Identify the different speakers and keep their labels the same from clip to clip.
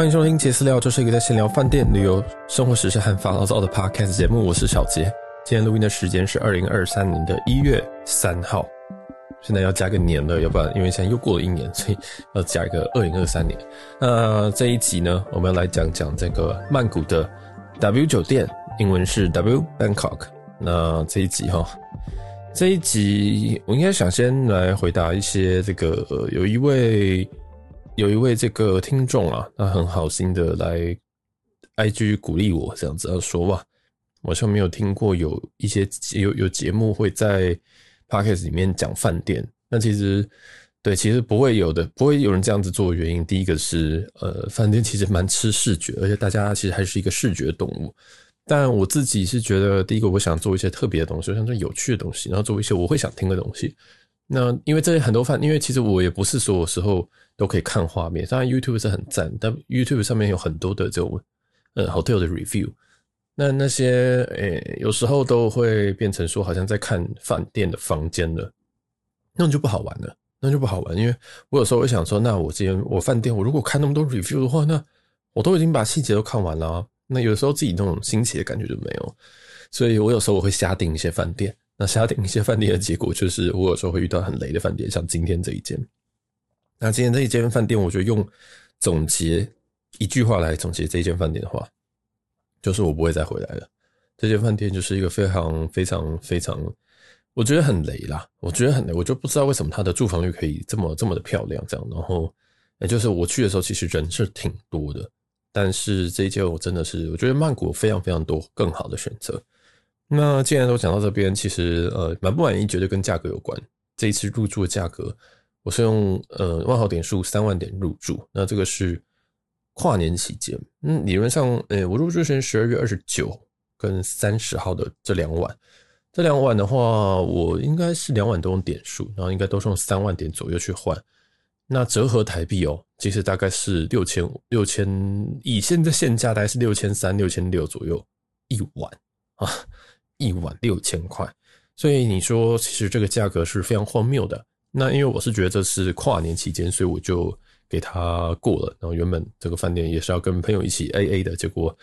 Speaker 1: 欢迎收听杰私聊，这是一个在闲聊饭店、旅游、生活、时事和发牢骚的 podcast 节目。我是小杰，今天录音的时间是二零二三年的一月三号。现在要加个年了，要不然因为现在又过了一年，所以要加一个二零二三年。那这一集呢，我们要来讲讲这个曼谷的 W 酒店，英文是 W Bangkok。那这一集哈，这一集我应该想先来回答一些这个，有一位。有一位这个听众啊，他很好心的来 IG 鼓励我，这样子要说哇，我好像没有听过有一些有有节目会在 Podcast 里面讲饭店。那其实对，其实不会有的，不会有人这样子做的原因，第一个是呃，饭店 其实蛮吃视觉，而且大家其实还是一个视觉动物。但我自己是觉得，第一个我想做一些特别的东西，我想做有趣的东西，然后做一些我会想听的东西。那因为这些很多饭，因为其实我也不是所有时候。都可以看画面，当然 YouTube 是很赞，但 YouTube 上面有很多的这种呃 hotel 的 review，那那些诶、有时候都会变成说好像在看饭店的房间了，那就不好玩了，那就不好玩，因为我有时候会想说，那我今天我饭店我如果看那么多 review 的话，那我都已经把细节都看完了，那有时候自己那种新奇的感觉就没有，所以我有时候我会瞎订一些饭店，那瞎订一些饭店的结果就是我有时候会遇到很雷的饭店，像今天这一间。那今天这一间饭店，我觉得用总结一句话来总结这一间饭店的话，就是我不会再回来了。这间饭店就是一个非常非常非常，我觉得很雷啦。我觉得很雷，我就不知道为什么它的住房率可以这么这么的漂亮，这样。然后，也就是我去的时候，其实人是挺多的。但是这一间我真的是，我觉得曼谷非常非常多更好的选择。那既然都讲到这边，其实呃满不满意，绝对跟价格有关。这一次入住的价格。我是用呃万豪点数三万点入住，那这个是跨年期间，嗯，理论上，诶、我入住是十二月二十九跟三十号的这两晚，这两晚的话，我应该是两晚都用点数，然后应该都是用三万点左右去换，那折合台币哦，其实大概是六千五六千，以现在现价大概是六千三六千六左右一晚啊，一晚六千块，所以你说其实这个价格是非常荒谬的。那因为我是觉得这是跨年期间，所以我就给他过了。然后原本这个饭店也是要跟朋友一起 A A 的，结果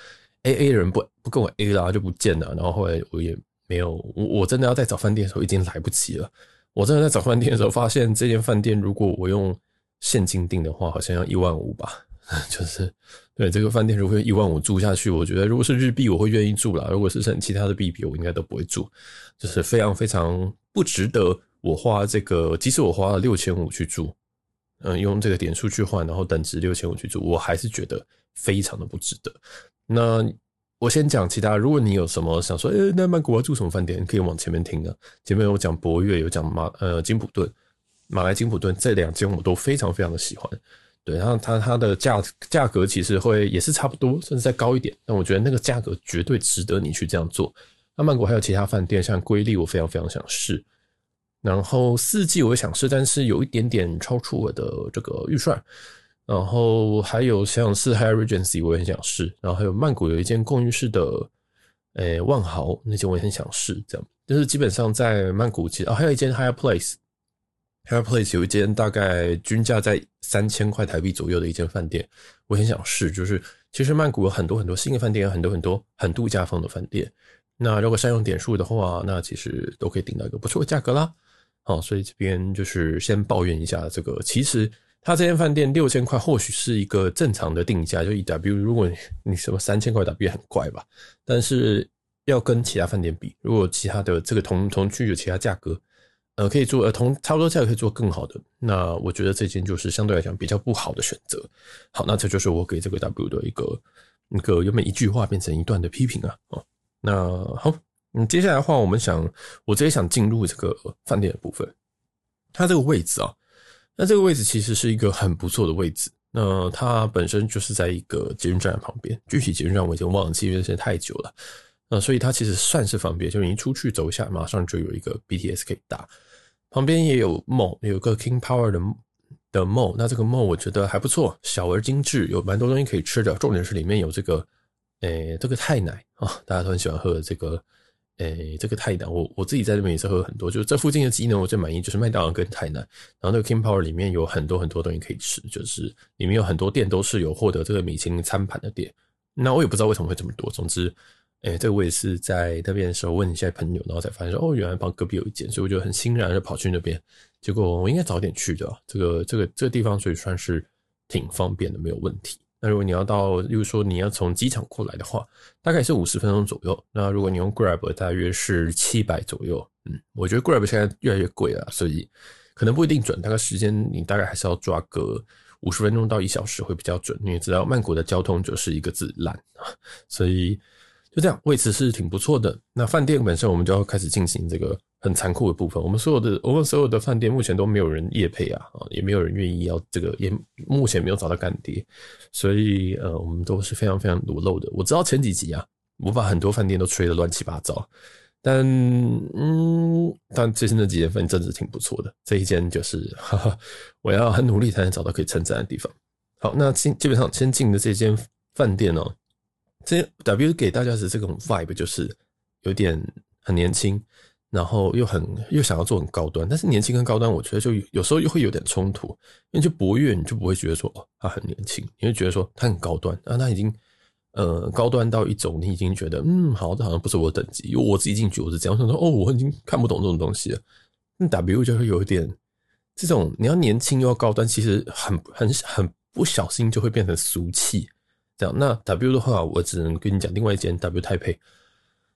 Speaker 1: A A 人不不跟我 A 啦，就不见了。然后后来我也没有，我我真的要再找饭店的时候已经来不及了。我真的在找饭店的时候发现，这间饭店如果我用现金订的话，好像要一万五吧。就是对这个饭店如果一万五住下去，我觉得如果是日币我会愿意住啦。如果是剩其他的币币，我应该都不会住。就是非常非常不值得。我花这个，即使我花了六千五去住，嗯，用这个点数去换，然后等值六千五去住，我还是觉得非常的不值得。那我先讲其他，如果你有什么想说，诶，那曼谷要住什么饭店，可以往前面听的。前面有讲博悦，有讲马呃金普顿、马来金普顿这两间我都非常非常的喜欢。对，然后它它的价价格其实会也是差不多，甚至再高一点。但我觉得那个价格绝对值得你去这样做。那曼谷还有其他饭店，像瑰丽，我非常非常想试。然后四季我也想试，但是有一点点超出我的这个预算。然后还有像是 Hyatt Regency 我也很想试。然后还有曼谷有一间公寓式的，诶万豪那间我也很想试。这样就是基本上在曼谷其实、哦、还有一间 Higher Place Airplace 有一间大概均价在三千块台币左右的一间饭店，我很想试。就是其实曼谷有很多很多新的饭店，有很多很多很度假风的饭店。那如果善用点数的话，那其实都可以订到一个不错的价格啦。好，所以这边就是先抱怨一下这个。其实他这间饭店六千块或许是一个正常的定价，就以 W，如果你你什么三千块 W 很怪吧。但是要跟其他饭店比，如果其他的这个同同区有其他价格，呃，可以做呃同差不多价格可以做更好的，那我觉得这间就是相对来讲比较不好的选择。好，那这就是我给这个 W 的一个一个原本一句话变成一段的批评啊。哦，那好。嗯，接下来的话，我们想，我直接想进入这个饭店的部分。它这个位置啊，那这个位置其实是一个很不错的位置。那它本身就是在一个捷运站的旁边，具体捷运站我已经忘了，因为时间太久了。那所以它其实算是方便，就是你一出去走一下，马上就有一个 BTS 可以搭。旁边也有 mall，有个 King Power 的的 mall。那这个 mall 我觉得还不错，小而精致，有蛮多东西可以吃的。重点是里面有这个，诶、这个泰奶啊，大家都很喜欢喝的这个。诶，这个泰奶，我我自己在这边也是喝很多，就是这附近的机能我最满意就是麦当劳跟泰奶，然后那个 King Power 里面有很多很多东西可以吃，就是里面有很多店都是有获得这个米其林餐盘的店。那我也不知道为什么会这么多，总之，诶，这个我也是在那边的时候问一下朋友，然后才发现说，哦，原来旁隔壁有一间，所以我就很欣然的跑去那边。结果我应该早点去的，这个这个这个地方所以算是挺方便的，没有问题。那如果你要到，例如说你要从机场过来的话，大概是五十分钟左右。那如果你用 Grab，大约是七百左右。嗯，我觉得 Grab 现在越来越贵了，所以可能不一定准。大概时间你大概还是要抓个五十分钟到一小时会比较准。你也知道曼谷的交通就是一个字烂，所以就这样，位置是挺不错的。那饭店本身我们就要开始进行这个。很残酷的部分，我们所有的我们所有的饭店目前都没有人业配啊，啊，也没有人愿意要这个，也目前没有找到干爹，所以呃，我们都是非常非常裸露的。我知道前几集啊，我把很多饭店都吹得乱七八糟，但嗯，但最近那几间饭真的是挺不错的。这一间就是哈哈，我要很努力才能找到可以称赞的地方。好，那基基本上先进的这间饭店哦，这 W 给大家的这种 vibe 就是有点很年轻。然后又很又想要做很高端，但是年轻跟高端，我觉得就有时候又会有点冲突。因为就博越，你就不会觉得说哦，他很年轻，你会觉得说他很高端，啊，他已经呃高端到一种你已经觉得嗯，好，这好像不是我的等级。因为我自己进去我是这样想说，哦，我已经看不懂这种东西了。那 W 就会有一点这种你要年轻又要高端，其实很很很不小心就会变成俗气这样。那 W 的话，我只能跟你讲另外一间 W 台北。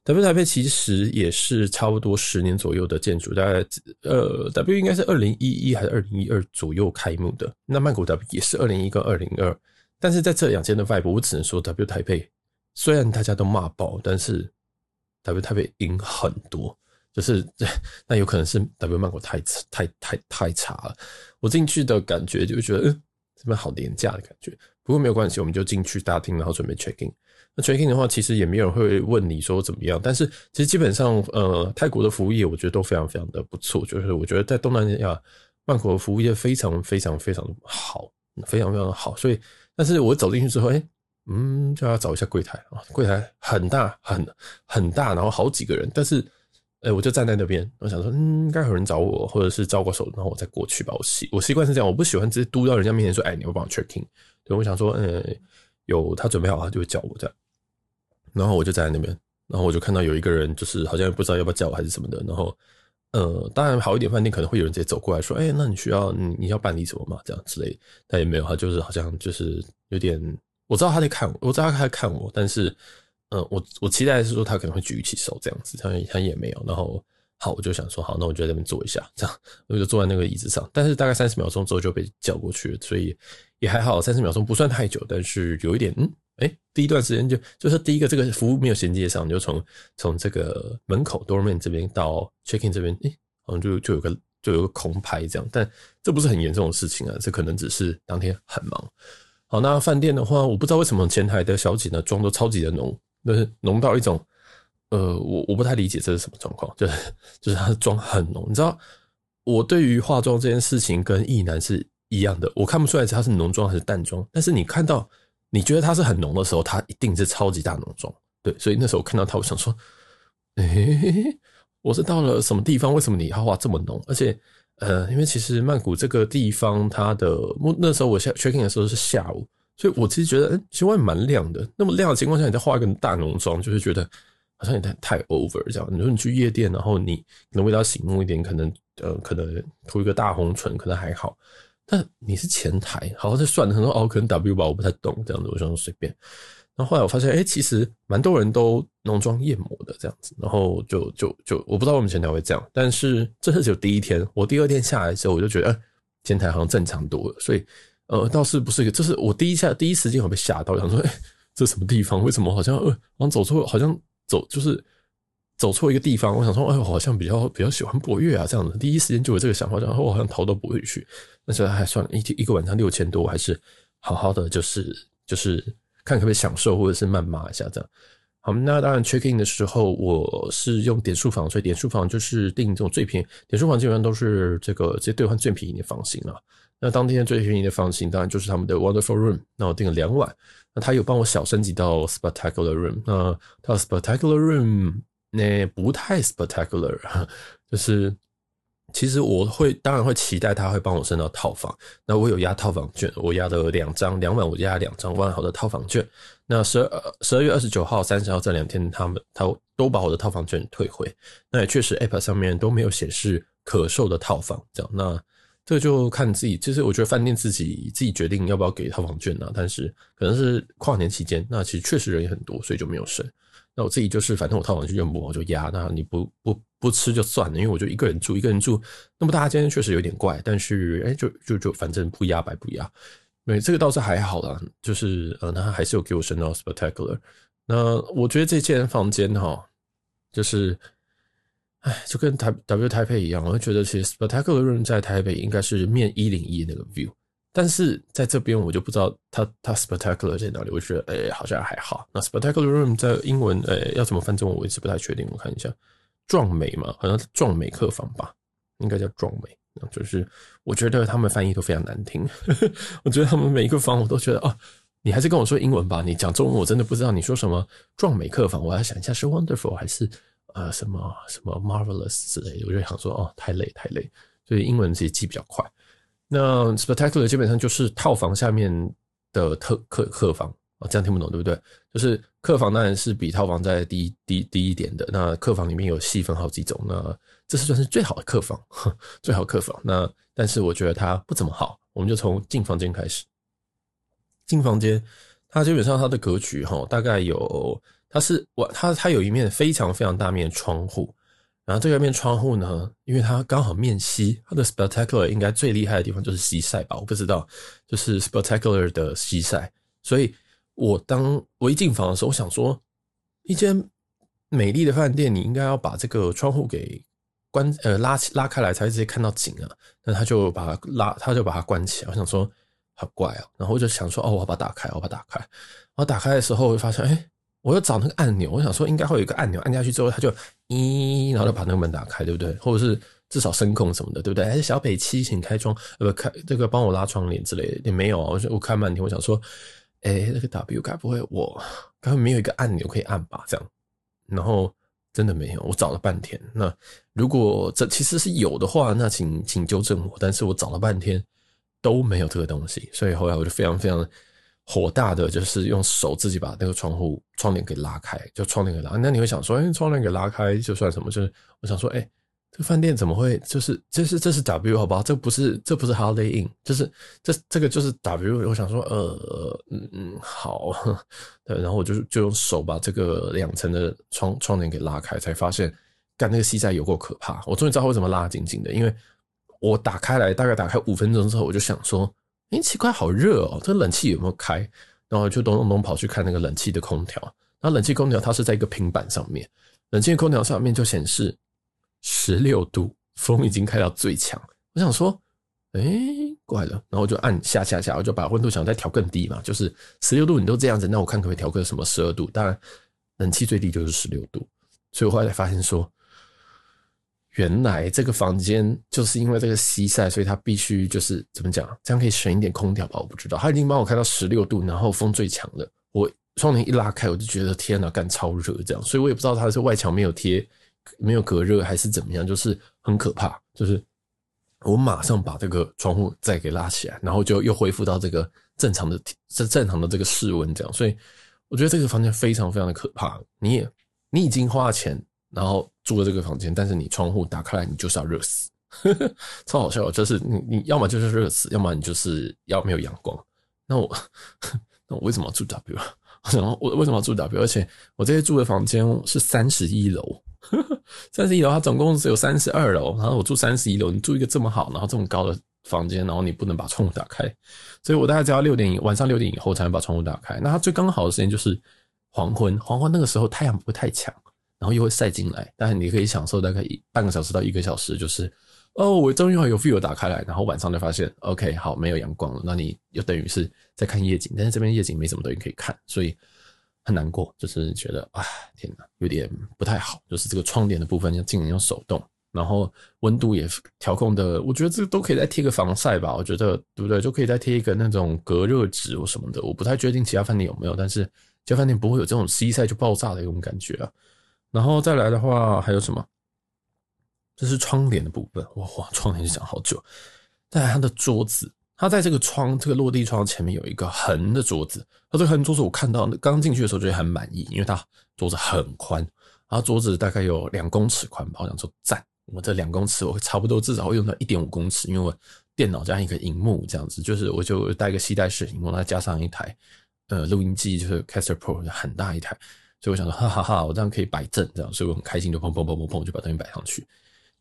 Speaker 1: W 台北其实也是差不多十年左右的建筑，大概呃，W 应该是二零一一还是二零一二左右开幕的。那曼谷 W 也是二零一跟二零二，但是在这两间的 vibe，我只能说 W 台北虽然大家都骂爆，但是 W 台北赢很多，就是 那有可能是 W 曼谷太太太太差了。我进去的感觉就觉得，嗯，这边好廉价的感觉。不过没有关系，我们就进去大厅，然后准备 check in。那 check in 的话，其实也没有人会问你说怎么样。但是其实基本上，呃，泰国的服务业我觉得都非常非常的不错。就是我觉得在东南亚，曼谷的服务业非常非常非常好，非常非常的好。所以，但是我走进去之后，哎、嗯，就要找一下柜台啊，柜台很大，很很大，然后好几个人。但是，哎、我就站在那边，我想说，嗯，应该有人找我，或者是招个手，然后我再过去吧。我习我习惯是这样，我不喜欢直接嘟到人家面前说，哎、你要帮我 check in。我想说，嗯、有他准备好，他就会叫我这样。然后我就在那边，然后我就看到有一个人，就是好像不知道要不要叫我还是什么的。然后，呃，当然好一点饭店可能会有人直接走过来说：“哎，那你需要你你要办理什么吗？”这样之类。但也没有，他就是好像就是有点，我知道他在看我，我知道他在看我，但是，呃，我我期待是说他可能会举起手这样子，他他也没有。然后，好，我就想说，好，那我就在那边坐一下，这样我就坐在那个椅子上。但是大概三十秒钟之后就被叫过去了，所以也还好，三十秒钟不算太久，但是有一点嗯。哎，第一段时间就就是第一个这个服务没有衔接上，就从从这个门口 doorman 这边到 check in 这边，哎，好像就就有个就有个空拍这样，但这不是很严重的事情啊，这可能只是当天很忙。好，那饭店的话，我不知道为什么前台的小姐呢妆都超级的浓，就是浓到一种，呃，我我不太理解这是什么状况，就是就是她的妆很浓，你知道，我对于化妆这件事情跟异男是一样的，我看不出来它是浓妆还是淡妆，但是你看到。你觉得它是很浓的时候，它一定是超级大浓妆，对，所以那时候我看到它，我想说，诶、欸，我是到了什么地方？为什么你要化这么浓？而且，呃，因为其实曼谷这个地方，它的那时候我下 check in 的时候是下午，所以我其实觉得，其实外面蛮亮的。那么亮的情况下，你再化一个大浓妆，就是觉得好像有点太 over 这样。你说你去夜店，然后你可能味道醒目一点，可能呃，可能涂一个大红唇，可能还好。那你是前台，好，这算了，很多哦，可能 W 吧，我不太懂这样子，我想说随便。然后后来我发现，哎、其实蛮多人都浓妆艳抹的这样子，然后就就就我不知道我们前台会这样，但是这是只有第一天，我第二天下来的时候，我就觉得，哎、前台好像正常多了，所以呃，倒是不是一个，这是我第一下第一时间我被吓到，想说，哎、这什么地方？为什么好像呃，好像走错，好像走就是。走错一个地方，我想说，哎，我好像比较比较喜欢博越啊，这样子，第一时间就有这个想法，然后我好像逃都不会去。那时候还算了，一天一个晚上六千多，我还是好好的，就是就是看可不可以享受，或者是谩骂一下这样。好，那当然 check in 的时候，我是用点数房，所以点数房就是订这种最便宜，点数房基本上都是这个直接兑换最便宜的房型了。那当天最便宜的房型，当然就是他们的 Wonderful Room，那我订了两晚，那他有帮我小升级到 Spectacular Room，那他 Spectacular Room。那不太 spectacular，就是。其实我会当然会期待他会帮我升到套房。那我有押套房券，我押了两张两万，我押了两张万豪的套房券。那十二十二月二十九号、三十号这两天，他们他都把我的套房券退回。那也确实，App 上面都没有显示可售的套房。这样，那这就看自己。其实我觉得饭店自己自己决定要不要给套房券呢、但是可能是跨年期间，那其实确实人也很多，所以就没有升。那我自己就是，反正我套房就用不，我就压。那你不不不吃就算了，因为我就一个人住，一个人住。那么大家今天确实有点怪，但是哎、就就就反正不压白不压。对，这个倒是还好啦，就是呃，他还是有给我升到 spectacular。那我觉得这间房间哈，就是哎，就跟台 W 台北一样，我会觉得其实 spectacular room 在台北应该是面一零一那个 view。但是在这边我就不知道它它 spectacular 在哪里，我觉得诶、好像还好。那 spectacular room 在英文诶、要怎么翻中文我一直不太确定，我看一下，壮美嘛，好像壮美客房吧，应该叫壮美。就是我觉得他们翻译都非常难听，我觉得他们每一个房我都觉得哦，你还是跟我说英文吧，你讲中文我真的不知道你说什么壮美客房，我要想一下是 wonderful 还是呃什么什么 marvelous 之类的，我就想说哦太累太累，所以英文其实记比较快。那 spectacular 基本上就是套房下面的特客客房啊，这样听不懂对不对？就是客房当然是比套房再低低低一点的。那客房里面有细分好几种，那这是算是最好的客房，最好客房。那但是我觉得它不怎么好，我们就从进房间开始。进房间，它基本上它的格局哈，大概有它是我它它有一面非常非常大面窗户。然后这个面窗户呢，因为它刚好面西，它的 spectacular 应该最厉害的地方就是西晒吧？我不知道，就是 spectacular 的西晒。所以我当我一进房的时候，我想说，一间美丽的饭店，你应该要把这个窗户给关呃拉起拉开来，才直接看到景啊。那他就把它拉，他就把它关起来。我想说，好怪啊。然后我就想说，哦，我要把它打开，我要把它打开。然后打开的时候，我就发现，哎。我要找那个按钮，我想说应该会有一个按钮，按下去之后它就咦，然后就把那个门打开，对不对？或者是至少声控什么的，对不对？还是小北七，请开窗，呃，不开这个帮我拉窗帘之类的也没有啊。我我看半天，我想说，哎，那个 W 该不会我该会没有一个按钮可以按吧？这样，然后真的没有，我找了半天。那如果这其实是有的话，那请请纠正我。但是我找了半天都没有这个东西，所以后来我就非常非常。火大的就是用手自己把那个窗户窗帘给拉开，就窗帘给拉。那你会想说，哎，窗帘给拉开就算什么？就是我想说，哎，这饭店怎么会？就是这是这是 W 好不好？这不是这不是 Holiday Inn，就是这这个就是 W。我想说，呃，嗯嗯，好，对。然后我就就用手把这个两层的窗窗帘给拉开，才发现，干那个西晒有够可怕。我终于知道为什么拉紧紧的，因为我打开来大概打开五分钟之后，我就想说。哎、奇怪，好热哦！这冷气有没有开？然后就咚咚咚跑去看那个冷气的空调。那冷气空调它是在一个平板上面，冷气空调上面就显示十六度，风已经开到最强。我想说，哎、怪了。然后就按下下下，我就把温度想再调更低嘛，就是十六度你都这样子，那我看可不可以调个什么十二度？当然，冷气最低就是十六度。所以我后来才发现说。原来这个房间就是因为这个西晒，所以它必须就是怎么讲，这样可以省一点空调吧？我不知道，他已经帮我开到十六度，然后风最强的，我窗帘一拉开，我就觉得天哪，干超热这样，所以我也不知道它是外墙没有贴，没有隔热还是怎么样，就是很可怕。就是我马上把这个窗户再给拉起来，然后就又恢复到这个正常的正正常的这个室温这样，所以我觉得这个房间非常非常的可怕。你也你已经花了钱。然后住的这个房间，但是你窗户打开来，你就是要热死，超好笑。就是你你要么就是热死，要么你就是要没有阳光。那我 那我为什么要住 W？我想我为什么要住 W？而且我这些住的房间是三十一楼，三十一楼它总共只有三十二楼，然后我住三十一楼，你住一个这么好，然后这么高的房间，然后你不能把窗户打开，所以我大概只要六点晚上六点以后才能把窗户打开。那它最刚好的时间就是黄昏，黄昏那个时候太阳不会太强。然后又会晒进来，但是你可以享受大概一半个小时到一个小时，就是哦，我终于有 view 打开来，然后晚上就发现，OK，好，没有阳光了，那你又等于是在看夜景，但是这边夜景没什么东西可以看，所以很难过，就是觉得啊，天哪，有点不太好，就是这个窗帘的部分要尽量用手动，然后温度也调控的，我觉得这个都可以再贴个防晒吧，我觉得对不对？就可以再贴一个那种隔热纸或什么的，我不太确定其他饭店有没有，但是其他饭店不会有这种西晒就爆炸的一种感觉啊。然后再来的话还有什么？这是窗帘的部分，哇哇，窗帘就讲好久。再来它的桌子，它在这个窗这个落地窗前面有一个横的桌子，它这个横桌子我看到刚进去的时候就很满意，因为它桌子很宽，然后桌子大概有两公尺宽吧，我想说赞，我这两公尺我差不多至少会用到一点五公尺，因为我电脑加一个荧幕这样子，就是我就带个携带式荧幕，再加上一台呃录音机，就是 Caster Pro 很大一台。所以我想说，哈哈哈，我这样可以摆正，这样，所以我很开心，就砰砰砰砰砰就把东西摆上去。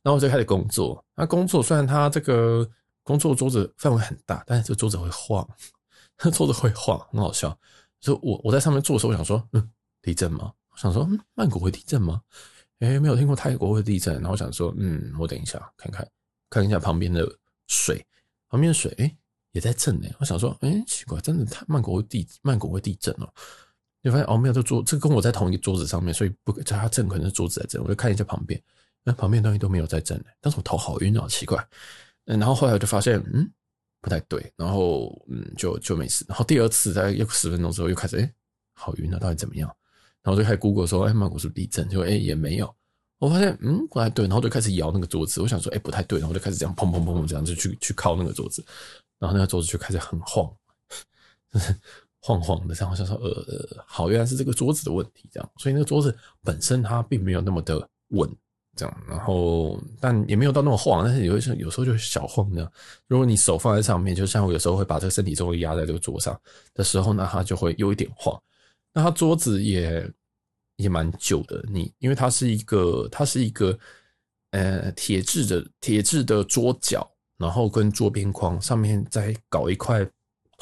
Speaker 1: 然后我就开始工作。那工作虽然它这个工作桌子范围很大，但是这个桌子会晃，桌子会晃，很好笑。所以我我在上面做的时候，我想说，嗯，地震吗？我想说，曼谷会地震吗？诶，没有听过泰国会地震。然后我想说，嗯，我等一下看看看一下旁边的水，旁边的水，诶，也在震呢。我想说，诶，奇怪，真的泰，曼谷会地曼谷会地震哦。就发现哦，没有这桌，这跟我在同一桌子上面，所以不在它震，可能是桌子在震。我就看一下旁边，那旁边东西都没有在震，但是我头好晕啊，奇怪。嗯，然后后来我就发现，嗯，不太对，然后嗯，就就没事。然后第二次在又十分钟之后又开始，哎，好晕啊，到底怎么样？然后就开始 Google 说，哎，曼谷是不是地震？结果哎也没有。我发现嗯不太对，然后就开始摇那个桌子，我想说，哎不太对，然后就开始这样砰砰砰砰这样就去去靠那个桌子，然后那个桌子就开始很晃。晃晃的，这样好像说，呃，好，原来是这个桌子的问题，这样，所以那个桌子本身它并没有那么的稳，这样，然后但也没有到那么晃，但是有时候有时候就小晃这样。如果你手放在上面，就像我有时候会把这个身体重力压在这个桌上的时候，呢它就会有一点晃。那它桌子也也蛮旧的，你因为它是一个它是一个呃铁质的铁质的桌脚，然后跟桌边框上面再搞一块。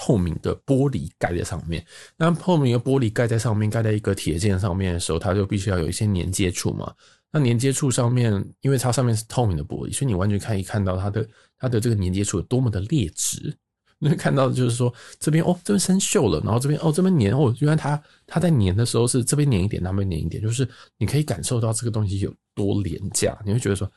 Speaker 1: 透明的玻璃盖在上面，那透明的玻璃盖在上面，盖在一个铁件上面的时候，它就必须要有一些连接处嘛。那连接处上面，因为它上面是透明的玻璃，所以你完全可以看到它的它的这个连接处有多么的劣质。你会看到就是说，这边哦，这边生锈了，然后这边哦，这边粘哦，原来它它在粘的时候是这边粘一点，那边粘一点，就是你可以感受到这个东西有多廉价。你会觉得说，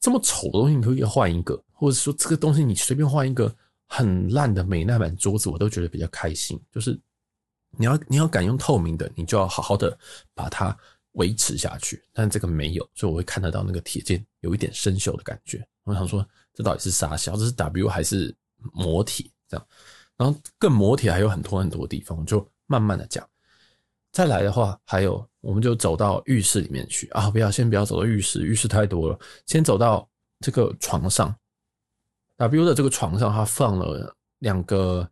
Speaker 1: 这么丑的东西你可以换一个，或者说这个东西你随便换一个。很烂的美耐板桌子，我都觉得比较开心。就是你要你要敢用透明的，你就要好好的把它维持下去。但这个没有，所以我会看得到那个铁件有一点生锈的感觉。我想说，这到底是啥小？这是 W 还是磨铁？这样，然后更磨铁还有很多很多地方，就慢慢的讲。再来的话，还有我们就走到浴室里面去啊！不要，先不要走到浴室，浴室太多了。先走到这个床上。W 的这个床上，它放了两个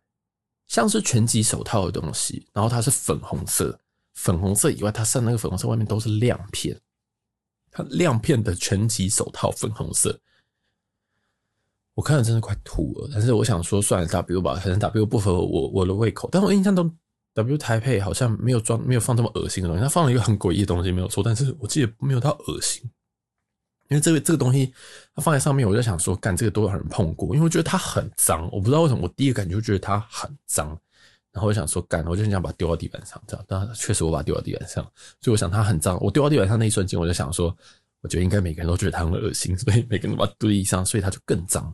Speaker 1: 像是拳击手套的东西，然后它是粉红色，粉红色以外，它上那个粉红色外面都是亮片，它亮片的拳击手套粉红色，我看了真的快吐了。但是我想说，算了，W 吧，反正 W 不合我我的胃口。但我印象中，W 台北好像没有装，没有放这么恶心的东西，它放了一个很诡异的东西，没有错，但是我记得没有到恶心。因为这个这个东西，它放在上面，我就想说，干这个都有人碰过？因为我觉得它很脏，我不知道为什么，我第一个感觉就觉得它很脏，然后我想说，干，我就很想把它丢到地板上，这样。但确实我把它丢到地板上，所以我想它很脏。我丢到地板上那一瞬间，我就想说，我觉得应该每个人都觉得它很恶心，所以每个人都把它堆上，所以它就更脏。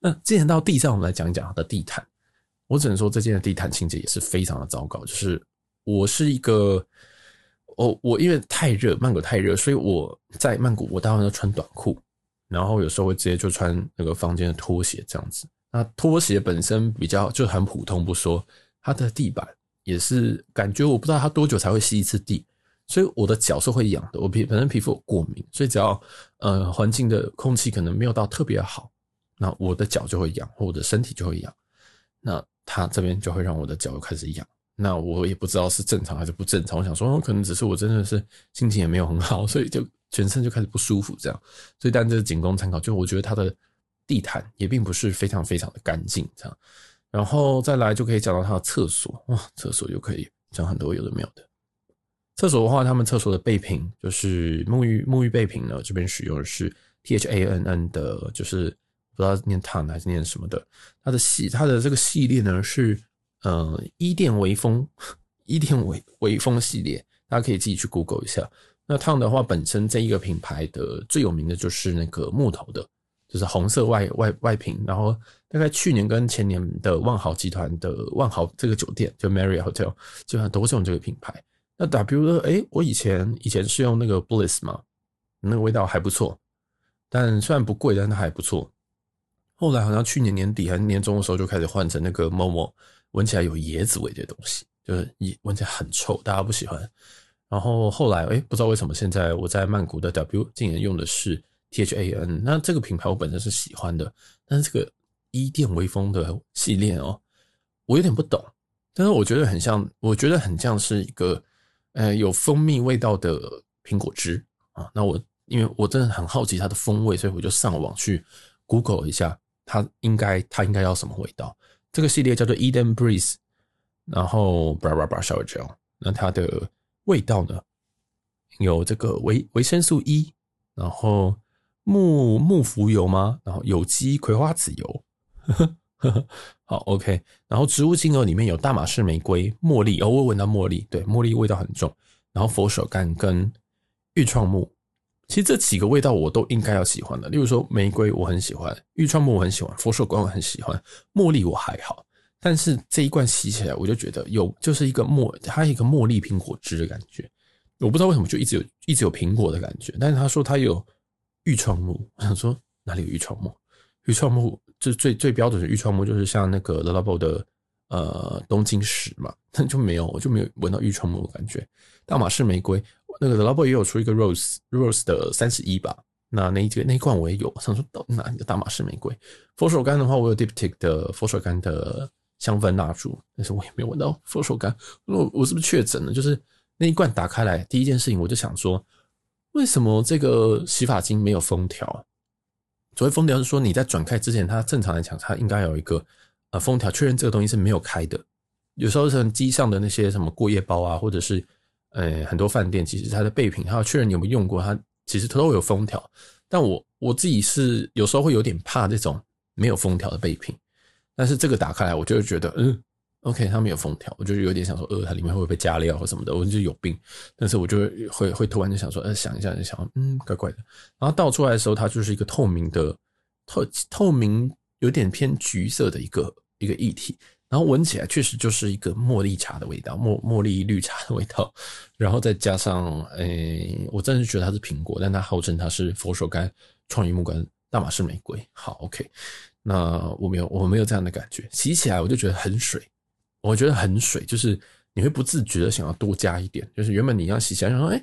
Speaker 1: 那既然到地上，我们来讲一讲它的地毯。我只能说，这间的地毯清洁也是非常的糟糕。就是我是一个。哦我因为太热，曼谷太热，所以我在曼谷我大部分都穿短裤，然后有时候会直接就穿那个房间的拖鞋这样子。那拖鞋本身比较就很普通不说，它的地板也是感觉我不知道它多久才会吸一次地，所以我的脚是会痒的。我皮本身皮肤过敏，所以只要呃环境的空气可能没有到特别好，那我的脚就会痒，或我的身体就会痒。那它这边就会让我的脚又开始痒。那我也不知道是正常还是不正常。我想说，可能只是我真的是心情也没有很好，所以就全身就开始不舒服这样。所以，但这仅供参考。就我觉得它的地毯也并不是非常非常的干净这样。然后再来就可以讲到它的厕所哇，厕所就可以讲很多有的没有的。厕所的话，他们厕所的备品就是沐浴沐浴备品呢，这边使用的是 T H A N N 的，就是不知道念 Tan 还是念什么的。它的系它的这个系列呢是。呃，伊甸微风，伊甸微微风系列，大家可以自己去 Google 一下。那烫的话，本身这一个品牌的最有名的就是那个木头的，就是红色外外外屏。然后大概去年跟前年的万豪集团的万豪这个酒店，就 Marriott Hotel，基本上都是用这个品牌。那 W 的，哎，我以前以前是用那个 Bliss 嘛，那个味道还不错，但虽然不贵，但它还不错。后来好像去年年底还是年中的时候，就开始换成那个 Momo，闻起来有椰子味的东西，就是一闻起来很臭，大家不喜欢。然后后来，哎，不知道为什么现在我在曼谷的 W 竟然用的是 THAN，那这个品牌我本身是喜欢的，但是这个伊甸微风的系列哦，我有点不懂，但是我觉得很像，我觉得很像是一个呃有蜂蜜味道的苹果汁啊。那我因为我真的很好奇它的风味，所以我就上网去 Google 一下。它应该，它应该要什么味道？这个系列叫做 Eden Breeze，然后 bra bra bra shower gel。那它的味道呢？有这个维维生素 E，然后木木浮油吗？然后有机葵花籽油。好，OK。然后植物精油里面有大马士玫瑰、茉莉，哦，我闻到茉莉，对，茉莉味道很重。然后佛手柑跟愈创木。其实这几个味道我都应该要喜欢的，例如说玫瑰我很喜欢，玉川木我很喜欢，佛手柑我很喜欢，茉莉我还好，但是这一罐洗起来我就觉得有就是一个茉，它一个茉莉苹果汁的感觉，我不知道为什么就一直有一直有苹果的感觉，但是他说他有愈创木，我想说哪里有愈创木？愈创木就最最标准的愈创木就是像那个 Le Labo 的呃东京石嘛，但 就没有我就没有闻到愈创木的感觉，大马士玫瑰。那个 Le Labo 也有出一个 Rose Rose 的三十一吧，那那一个那一罐我也有，想说到哪一个大马士玫瑰，佛手柑的话，我有 Diptyque 的佛手柑的香氛蜡烛，但是我也没有闻到佛手柑，我我是不是确诊了？就是那一罐打开来，第一件事情我就想说，为什么这个洗发精没有封条？所谓封条是说你在转开之前，它正常来讲它应该有一个呃封条，确认这个东西是没有开的。有时候像机上的那些什么过夜包啊，或者是。呃，很多饭店其实它的备品，它要确认你有没有用过，它其实它都有封条。但我我自己是有时候会有点怕这种没有封条的备品。但是这个打开来，我就会觉得，嗯，OK，它没有封条，我就有点想说，呃，它里面会不会加料或什么的，我就有病。但是我就会会会突然就想说，呃，想一下就想，嗯，怪怪的。然后倒出来的时候，它就是一个透明的透透明，有点偏橘色的一个一个液体。然后闻起来确实就是一个茉莉茶的味道，茉茉莉绿茶的味道，然后再加上，诶，我真的是觉得它是苹果，但它号称它是佛手柑、创意木柑大马士玫瑰。好，OK，那我没有我没有这样的感觉，洗起来我就觉得很水，我觉得很水，就是你会不自觉的想要多加一点，就是原本你要洗起来然后，哎，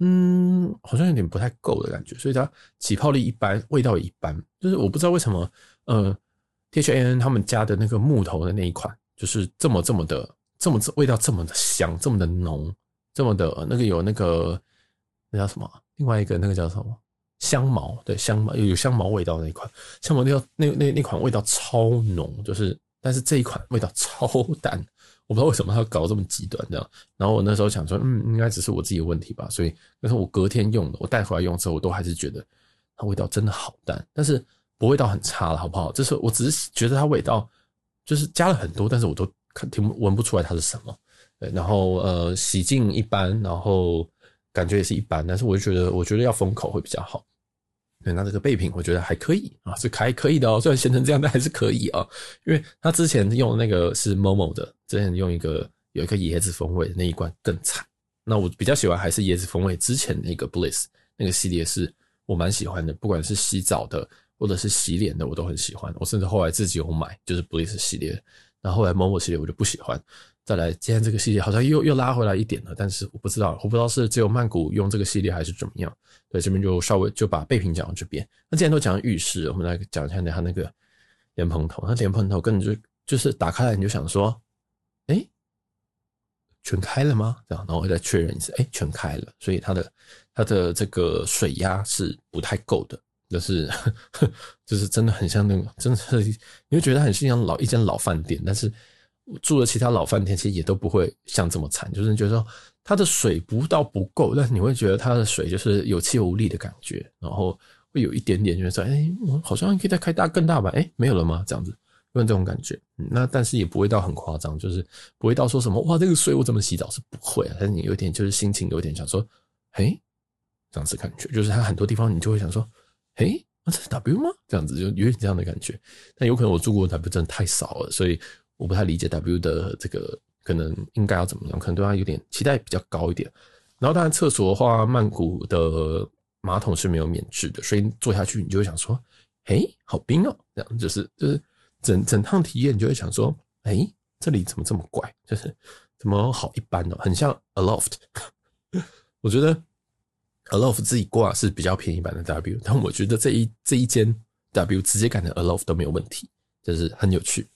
Speaker 1: 嗯，好像有点不太够的感觉，所以它起泡力一般，味道也一般，就是我不知道为什么，呃。THAN 他们家的那个木头的那一款，就是这么这么的，这么味道这么的香，这么的浓，这么的那个有那个那叫什么？另外一个那个叫什么？香茅，对，香茅有香茅味道那一款，香茅那那那那款味道超浓，就是但是这一款味道超淡，我不知道为什么它搞这么极端这样。然后我那时候想说，嗯，应该只是我自己的问题吧。所以但是我隔天用的，我带回来用之后，我都还是觉得它味道真的好淡，但是。不味道很差了，好不好？这是我只是觉得它味道就是加了很多，但是我都看听闻不出来它是什么。对，然后呃，洗净一般，然后感觉也是一般，但是我就觉得，我觉得要封口会比较好。对，那这个备品我觉得还可以啊，是还可以的哦。虽然咸成这样，但还是可以啊。因为他之前用那个是 Momo 的，之前用一个有一个椰子风味的那一罐更惨。那我比较喜欢还是椰子风味之前那个 Bliss 那个系列，是我蛮喜欢的，不管是洗澡的。或者是洗脸的，我都很喜欢。我甚至后来自己有买，就是 Bliss 系列。然后后来 Momo 系列我就不喜欢。再来，今天这个系列好像又又拉回来一点了，但是我不知道，我不知道是只有曼谷用这个系列还是怎么样。对，这边就稍微就把备品讲到这边。那既然都讲浴室，我们来讲一下它那个莲蓬头。那莲蓬头根本就就是打开来你就想说，哎，全开了吗？这样，然后我再确认一次，哎，全开了。所以它的它的这个水压是不太够的。就是，就是真的很像那种，真的是你会觉得很像老一间老饭店，但是住了其他老饭店，其实也都不会像这么惨。就是觉得说它的水不到不够，但是你会觉得它的水就是有气无力的感觉，然后会有一点点就是说，哎，我好像可以再开大更大吧？哎，没有了吗？这样子有这种感觉。那但是也不会到很夸张，就是不会到说什么哇，这个水我怎么洗澡是不会啊。但是你有点就是心情有点想说，哎，这样子感觉，就是它很多地方你就会想说。诶、这是 W 吗？这样子就有点这样的感觉，但有可能我住过 W 真的太少了，所以我不太理解 W 的这个可能应该要怎么样，可能对它有点期待比较高一点。然后当然厕所的话，曼谷的马桶是没有免治的，所以坐下去你就会想说，哎，好冰哦，这样就是就是整整趟体验你就会想说，哎，这里怎么这么怪？就是怎么好一般哦，很像 Aloft。我觉得 Aloft 自己挂是比较便宜版的 W，但我觉得这一这一间 W 直接改成 Aloft 都没有问题，就是很有趣。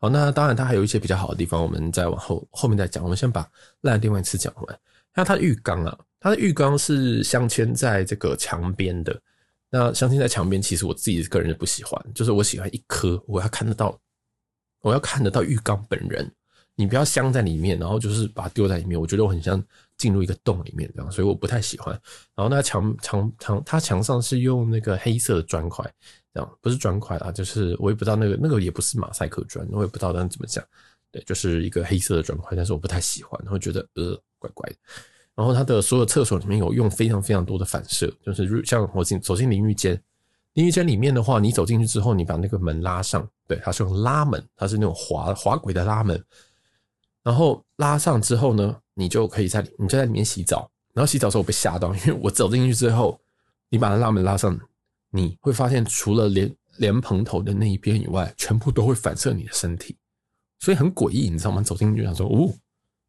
Speaker 1: 好，那当然它还有一些比较好的地方，我们再往后后面再讲。我们先把烂电位次讲完。那它的浴缸啊，它的浴缸是镶嵌在这个墙边的。那镶嵌在墙边，其实我自己个人是不喜欢，就是我喜欢一颗，我要看得到，我要看得到浴缸本人。你不要镶在里面，然后就是把它丢在里面，我觉得我很像进入一个洞里面这样，所以我不太喜欢。然后那墙墙墙，它墙上是用那个黑色的砖块，这样不是砖块啊，就是我也不知道那个那个也不是马赛克砖，我也不知道那怎么讲。对，就是一个黑色的砖块，但是我不太喜欢，会觉得呃怪怪的。然后它的所有厕所里面有用非常非常多的反射，就是像我进走进淋浴间，淋浴间里面的话，你走进去之后，你把那个门拉上，对，它是用拉门，它是那种滑滑轨的拉门。然后拉上之后呢，你就可以在你就在里面洗澡。然后洗澡的时候我被吓到，因为我走进去之后，你把那拉门拉上，你会发现除了莲莲蓬头的那一边以外，全部都会反射你的身体。所以很诡异，你知道吗？走进去就想说，哦，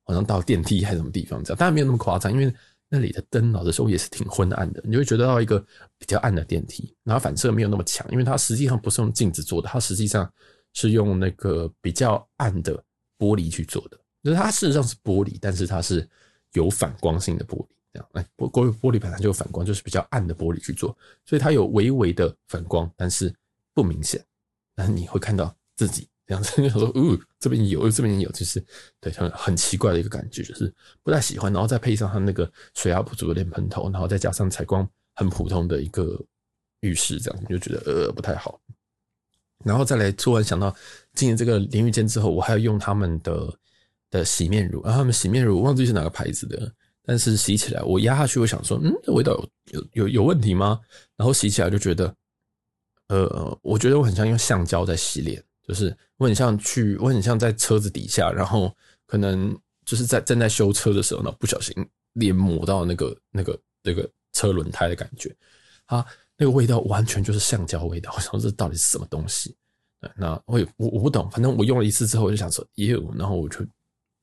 Speaker 1: 好像到电梯还是什么地方这样，当然没有那么夸张，因为那里的灯老实说也是挺昏暗的，你会觉得到一个比较暗的电梯，然后反射没有那么强，因为它实际上不是用镜子做的，它实际上是用那个比较暗的玻璃去做的，就是它事实上是玻璃，但是它是有反光性的玻璃，这样，哎，玻玻玻璃本来就有反光，就是比较暗的玻璃去做，所以它有微微的反光，但是不明显，但是你会看到自己。这样子就说，哦，这边有，这边有，就是对，很很奇怪的一个感觉，就是不太喜欢。然后再配上它那个水压不足的莲蓬头，然后再加上采光很普通的一个浴室，这样你就觉得呃不太好。然后再来，突然想到进了这个淋浴间之后，我还要用他们的的洗面乳，然后他们洗面乳我忘记是哪个牌子的，但是洗起来我压下去，我想说，嗯，味道有有有有问题吗？然后洗起来就觉得，呃，我觉得我很像用橡胶在洗脸。就是我很像去，我很像在车子底下，然后可能就是在正在修车的时候呢，不小心脸抹到那个那个那个车轮胎的感觉，啊，那个味道完全就是橡胶味道。我想说这到底是什么东西？对那我也我我不懂，反正我用了一次之后，我就想说，耶，然后我就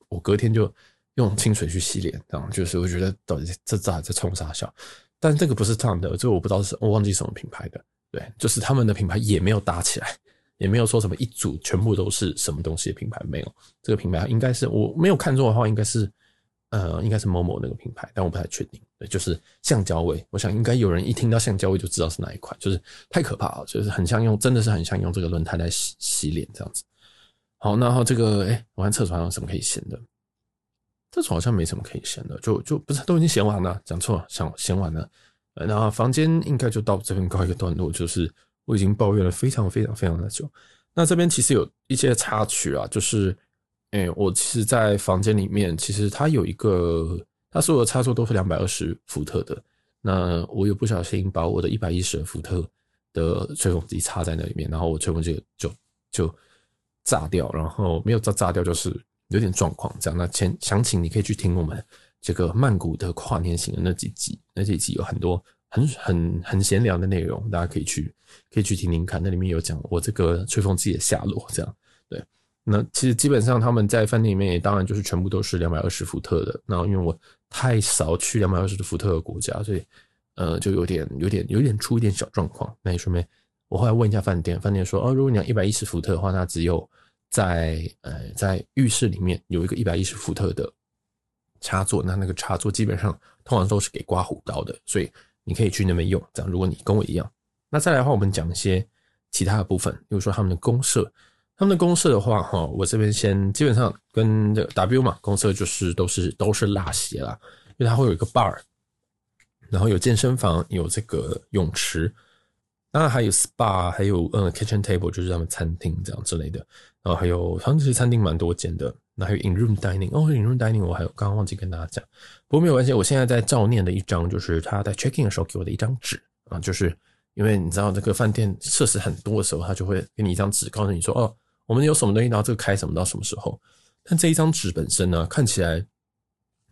Speaker 1: 我隔天就用清水去洗脸，这样就是我觉得到底这咋在冲啥笑？但这个不是烫的，这个我不知道是我忘记什么品牌的，对，就是他们的品牌也没有搭起来。也没有说什么一组全部都是什么东西的品牌，没有，这个品牌应该是我没有看错的话，应该是呃，应该是某某那个品牌，但我不太确定。对，就是橡胶味，我想应该有人一听到橡胶味就知道是哪一款，就是太可怕了，就是很像用，真的是很像用这个轮胎来洗洗脸这样子。好，然后这个哎，我看厕所还有什么可以嫌的？厕所好像没什么可以嫌的，就就不是都已经嫌完了，讲错了，想嫌完了。然后房间应该就到这边告一个段落，就是。我已经抱怨了非常非常非常的久，那这边其实有一些插曲啊，就是，诶、欸，我其实，在房间里面，其实它有一个，它所有的插座都是两百二十伏特的，那我有不小心把我的一百一十伏特的吹风机插在那里面，然后我吹风机就就炸掉，然后没有炸炸掉，就是有点状况这样。那前详情你可以去听我们这个曼谷的跨年行的那几集，那几集有很多。很很很闲聊的内容，大家可以去可以去听听看，那里面有讲我这个吹风机的下落，这样对。那其实基本上他们在饭店里面也当然就是全部都是两百二十伏特的。那因为我太少去两百二十伏特的国家，所以呃就有点有点有点出一点小状况。那也顺便我后来问一下饭店，饭店说哦，如果你要一百一十伏特的话，那只有在呃在浴室里面有一个一百一十伏特的插座，那那个插座基本上通常都是给刮胡刀的，所以。你可以去那边用，这样。如果你跟我一样，那再来的话，我们讲一些其他的部分，比如说他们的公社。他们的公社的话，哈，我这边先基本上跟这个 W 嘛，公社就是都是都是辣鞋啦，因为它会有一个 bar，然后有健身房，有这个泳池，当然还有 SPA，还有嗯 kitchen table，就是他们餐厅这样之类的，然后还有他们这些餐厅蛮多间的。那还有 in room dining 哦，in room dining 我还有刚刚忘记跟大家讲，不过没有关系，我现在在照念的一张就是他在 checking 的时候给我的一张纸啊，就是因为你知道这个饭店设施很多的时候，他就会给你一张纸，告诉你说哦，我们有什么东西，然后这个开什么到什么时候。但这一张纸本身呢，看起来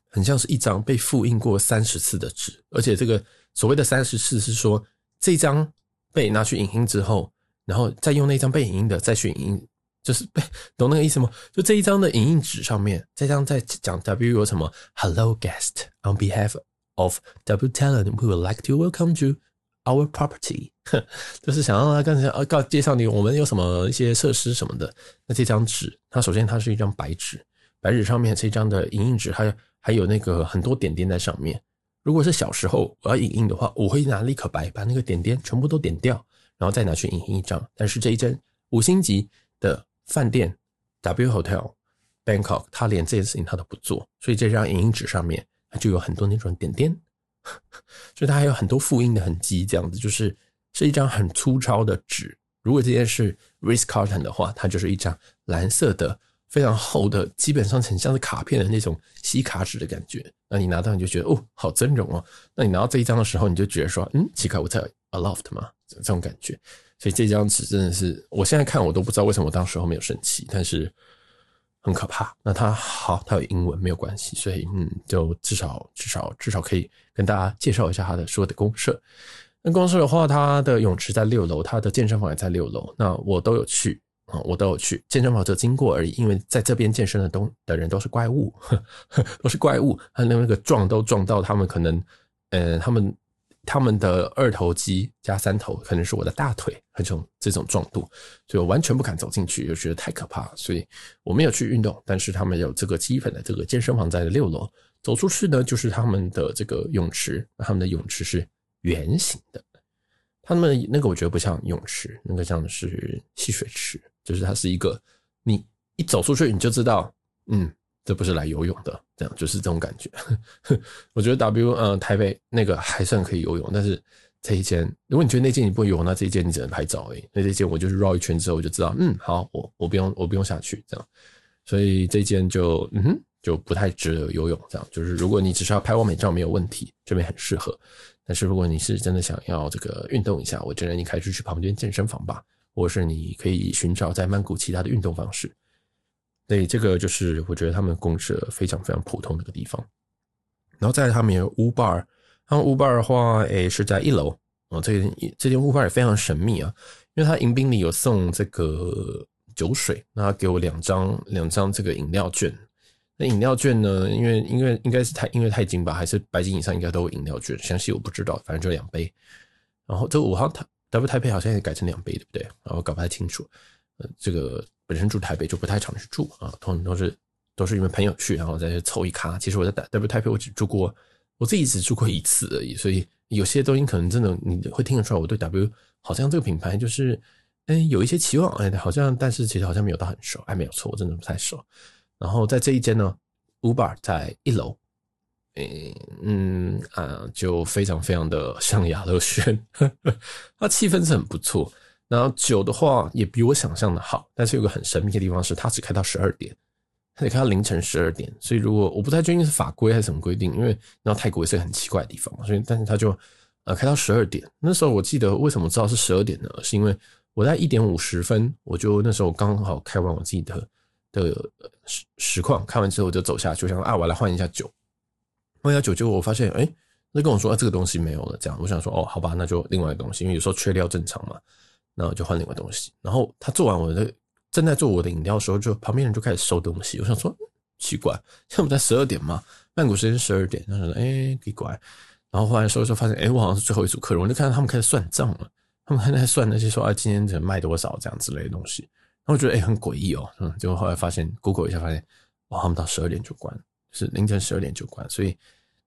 Speaker 1: 很像是一张被复印过三十次的纸，而且这个所谓的三十次是说，这张被拿去影印之后，然后再用那张被影印的再去影印，就是被 懂那个意思吗？就这一张的影印纸上面，这张在讲 W 有什么？Hello guest, on behalf of W Talent, we would like to welcome you. Our property，就是想让他刚才呃告介绍你我们有什么一些设施什么的。那这张纸，它首先它是一张白纸，白纸上面这张的影印纸，还还有那个很多点点在上面。如果是小时候我要影印的话，我会拿立可白把那个点点全部都点掉，然后再拿去影印一张。但是这一间五星级的饭店 W Hotel Bangkok，它连这件事情它都不做，所以这张影印纸上面它就有很多那种点点。所 以它还有很多复印的痕迹，这样子就是是一张很粗糙的纸。如果这件是 Ritz-Carlton 的话，它就是一张蓝色的非常厚的，基本上很像是卡片的那种吸卡纸的感觉。那你拿到你就觉得哦，好真绒哦。那你拿到这一张的时候，你就觉得说，嗯，奇怪，我在 Aloft 吗？这种感觉。所以这张纸真的是，我现在看我都不知道为什么我当时候没有生气，但是。很可怕。那他好，他有英文没有关系，所以嗯，就至少至少至少可以跟大家介绍一下他的所有的公社。那公社的话，它的泳池在六楼，它的健身房也在六楼。那我都有去啊，我都有去健身房就经过而已，因为在这边健身的东的人都是怪物，呵 呵都是怪物，他那个撞都撞到他们可能，呃，他们。他们的二头肌加三头可能是我的大腿，这种这种壮度，所以我完全不敢走进去，就觉得太可怕，所以我没有去运动。但是他们有这个基本的这个健身房在六楼，走出去呢就是他们的这个泳池，他们的泳池是圆形的，他们那个我觉得不像泳池，那个像是戏水池，就是它是一个你一走出去你就知道，嗯。这不是来游泳的，这样就是这种感觉。我觉得 W 呃台北那个还算可以游泳，但是这一间，如果你觉得那间你不会游，那这一间你只能拍照而已。那这件我就是绕一圈之后我就知道，嗯，好，我我不用我不用下去这样。所以这一间就嗯就不太值得游泳这样。就是如果你只是要拍完美照没有问题，这边很适合。但是如果你是真的想要这个运动一下，我觉得你可以去旁边健身房吧，或者是你可以寻找在曼谷其他的运动方式。对，这个就是我觉得他们公设非常非常普通的一个地方。然后在他们有乌 bar，然后五八的话，诶是在一楼哦。这间这间乌 bar 也非常神秘啊，因为他迎宾里有送这个酒水，那他给我两张两张这个饮料券。那饮料券呢，因为因为应该是太因为钛金吧，还是白金以上应该都有饮料券，详细我不知道，反正就两杯。然后这五号台 W 台北好像也改成两杯，对不对？然后搞不太清楚，呃，这个。本身住台北就不太常去住啊，通常都是都是因为朋友去，然后再去凑一咖。其实我在 W 台北我只住过，我自己只住过一次而已，所以有些东西可能真的你会听得出来，我对 W 好像这个品牌就是哎有一些期望哎，好像但是其实好像没有到很熟，哎没有错，我真的不太熟。然后在这一间呢，U Bar 在一楼，嗯嗯啊，就非常非常的像雅乐轩，它气氛是很不错。然后酒的话也比我想象的好，但是有个很神秘的地方是，它只开到十二点，他得开到凌晨十二点。所以如果我不太确定是法规还是什么规定，因为然后泰国也是很奇怪的地方，所以但是他就呃开到十二点。那时候我记得为什么知道是十二点呢？是因为我在一点五十分，我就那时候刚好开完我自己的的实实况，看完之后我就走下去，我想啊，我来换一下酒，换一下酒，结果我发现哎，那跟我说啊这个东西没有了，这样我想说哦好吧，那就另外一个东西，因为有时候缺料正常嘛。然后就换另外东西，然后他做完我的正在做我的饮料的时候，就旁边人就开始收东西。我想说奇怪，现在我们在十二点嘛，曼谷时间十二点。他说：“哎，奇怪。”然后后来收的时候，发现哎，我好像是最后一组客人，我就看到他们开始算账了。他们还在算那些说啊，今天只能卖多少这样之类的东西。然后我觉得哎，很诡异哦。嗯，结果后来发现 Google 一下，发现哇，他们到十二点就关，是凌晨十二点就关，所以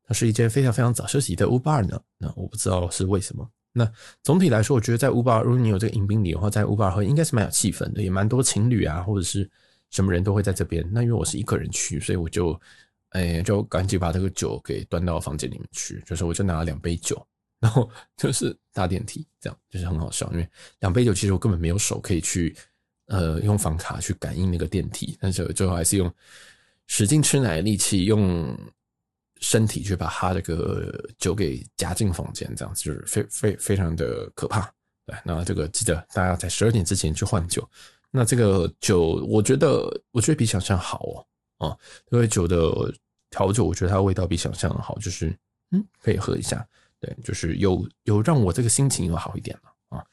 Speaker 1: 它是一间非常非常早休息的 U Bar 呢。那我不知道是为什么。那总体来说，我觉得在乌巴，如果你有这个迎宾礼的话，在乌巴喝应该是蛮有气氛的，也蛮多情侣啊，或者是什么人都会在这边。那因为我是一个人去，所以我就，哎、就赶紧把这个酒给端到房间里面去。就是我就拿了两杯酒，然后 就是搭电梯，这样就是很好笑。因为两杯酒其实我根本没有手可以去，呃，用房卡去感应那个电梯，但是最后还是用使劲吃奶的力气用。身体去把他这个酒给夹进房间，这样子就是非非非常的可怕。对，那这个记得大家在十二点之前去换酒。那这个酒，我觉得我觉得比想象好哦。啊，因为酒的调酒，我觉得它味道比想象好，就是嗯，可以喝一下。对，就是有有让我这个心情又好一点了啊。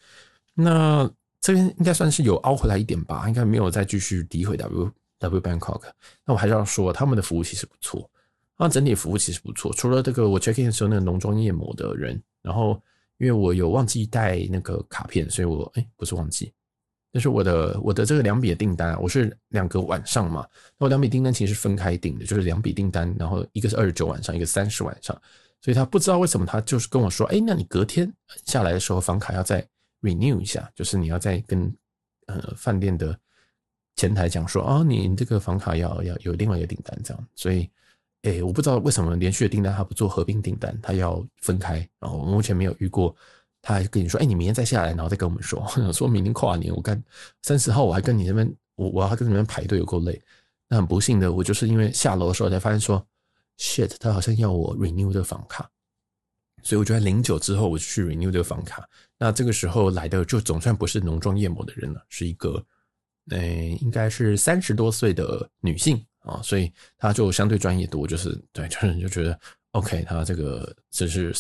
Speaker 1: 那这边应该算是有凹回来一点吧，应该没有再继续诋毁 W W Bangkok。那我还是要说，他们的服务其实不错，啊，整体服务其实不错。除了这个我 check in 的时候那个浓妆艳抹的人，然后因为我有忘记带那个卡片，所以我哎不是忘记，就是我的我的这个两笔的订单，我是两个晚上嘛，那我两笔订单其实是分开订的，就是两笔订单，然后一个是二十九晚上，一个三十晚上。所以他不知道为什么，他就是跟我说：“哎，那你隔天下来的时候，房卡要再 renew 一下，就是你要再跟呃饭店的前台讲说，哦，你这个房卡要要有另外一个订单这样。所以，哎，我不知道为什么连续的订单他不做合并订单，他要分开。然后我目前没有遇过，他还跟你说：哎，你明天再下来，然后再跟我们说，说明天跨年，我看三十号我还跟你那边，我我要跟你们排队有够累。那很不幸的，我就是因为下楼的时候才发现说。” shit，他好像要我 renew 这个房卡，所以我就在零九之后我就去 renew 这个房卡。那这个时候来的就总算不是浓妆艳抹的人了，是一个，呃，应该是三十多岁的女性啊，所以他就相对专业多，就是对，就是就觉得 OK，他这个只是